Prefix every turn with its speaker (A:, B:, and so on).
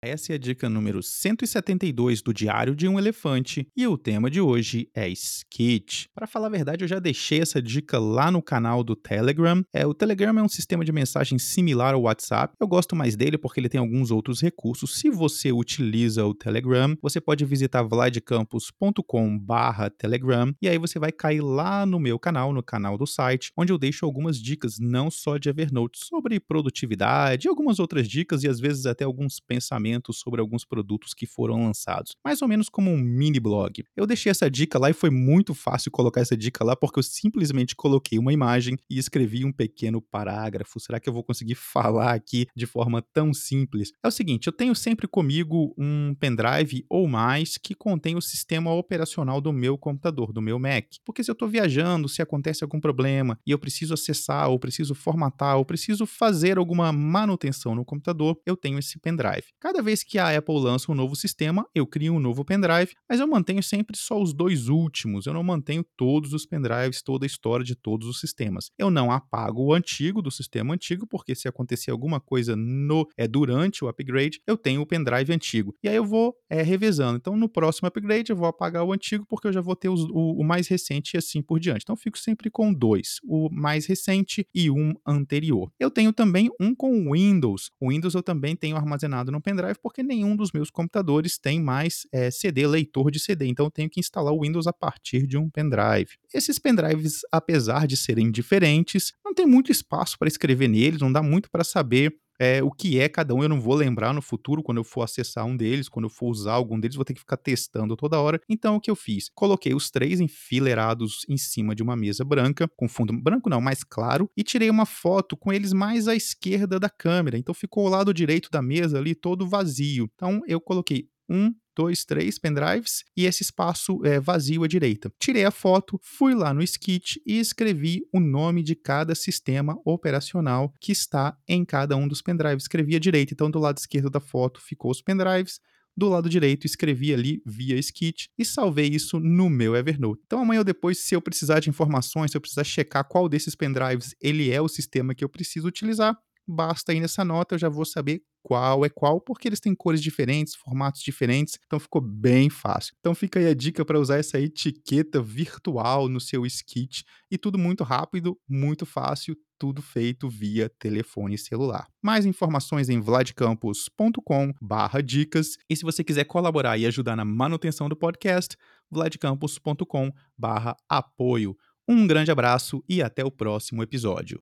A: Essa é a dica número 172 do Diário de um Elefante e o tema de hoje é Skit. Para falar a verdade, eu já deixei essa dica lá no canal do Telegram. É, o Telegram é um sistema de mensagem similar ao WhatsApp. Eu gosto mais dele porque ele tem alguns outros recursos. Se você utiliza o Telegram, você pode visitar vladcampus.com/telegram e aí você vai cair lá no meu canal, no canal do site, onde eu deixo algumas dicas não só de Evernote sobre produtividade, algumas outras dicas e às vezes até alguns pensamentos sobre alguns produtos que foram lançados, mais ou menos como um mini blog. Eu deixei essa dica lá e foi muito fácil colocar essa dica lá porque eu simplesmente coloquei uma imagem e escrevi um pequeno parágrafo. Será que eu vou conseguir falar aqui de forma tão simples? É o seguinte, eu tenho sempre comigo um pendrive ou mais que contém o sistema operacional do meu computador, do meu Mac. Porque se eu estou viajando, se acontece algum problema e eu preciso acessar, ou preciso formatar, ou preciso fazer alguma manutenção no computador, eu tenho esse pendrive. Cada Cada vez que a Apple lança um novo sistema, eu crio um novo pendrive, mas eu mantenho sempre só os dois últimos. Eu não mantenho todos os pendrives, toda a história de todos os sistemas. Eu não apago o antigo do sistema antigo, porque se acontecer alguma coisa no é durante o upgrade, eu tenho o pendrive antigo. E aí eu vou é, revezando. Então, no próximo upgrade, eu vou apagar o antigo, porque eu já vou ter os, o, o mais recente e assim por diante. Então, eu fico sempre com dois: o mais recente e um anterior. Eu tenho também um com Windows. O Windows eu também tenho armazenado no pendrive pendrive porque nenhum dos meus computadores tem mais é, CD, leitor de CD, então eu tenho que instalar o Windows a partir de um pendrive. Esses pendrives, apesar de serem diferentes, não tem muito espaço para escrever neles, não dá muito para saber é, o que é cada um, eu não vou lembrar no futuro, quando eu for acessar um deles, quando eu for usar algum deles, vou ter que ficar testando toda hora. Então, o que eu fiz? Coloquei os três enfileirados em cima de uma mesa branca, com fundo branco não, mais claro, e tirei uma foto com eles mais à esquerda da câmera. Então, ficou o lado direito da mesa ali todo vazio. Então, eu coloquei um, dois, três pendrives e esse espaço é, vazio à direita. Tirei a foto, fui lá no Skit e escrevi o nome de cada sistema operacional que está em cada um dos pendrives. Escrevi à direita, então do lado esquerdo da foto ficou os pendrives, do lado direito escrevi ali via Skit e salvei isso no meu Evernote. Então amanhã ou depois, se eu precisar de informações, se eu precisar checar qual desses pendrives ele é o sistema que eu preciso utilizar, basta ir nessa nota, eu já vou saber qual é qual, porque eles têm cores diferentes, formatos diferentes, então ficou bem fácil. Então fica aí a dica para usar essa etiqueta virtual no seu Skit e tudo muito rápido, muito fácil, tudo feito via telefone celular. Mais informações em vladcampus.com/dicas e se você quiser colaborar e ajudar na manutenção do podcast, vladcampus.com/apoio. Um grande abraço e até o próximo episódio.